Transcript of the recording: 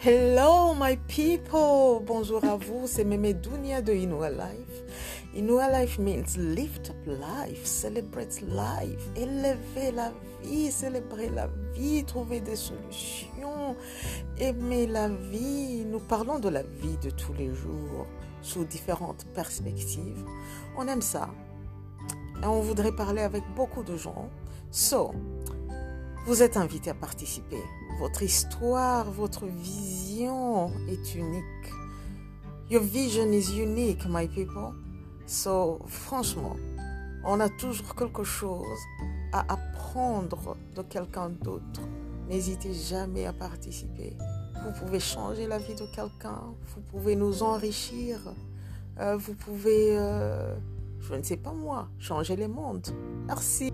Hello my people, bonjour à vous, c'est Meme Dunia de Inua Life. Inua Life means lift up life, celebrate life, élever la vie, célébrer la vie, trouver des solutions, aimer la vie. Nous parlons de la vie de tous les jours sous différentes perspectives. On aime ça. Et on voudrait parler avec beaucoup de gens. So, vous êtes invité à participer. Votre histoire, votre vision est unique. Your vision is unique, my people. So, franchement, on a toujours quelque chose à apprendre de quelqu'un d'autre. N'hésitez jamais à participer. Vous pouvez changer la vie de quelqu'un. Vous pouvez nous enrichir. Euh, vous pouvez, euh, je ne sais pas moi, changer le monde. Merci.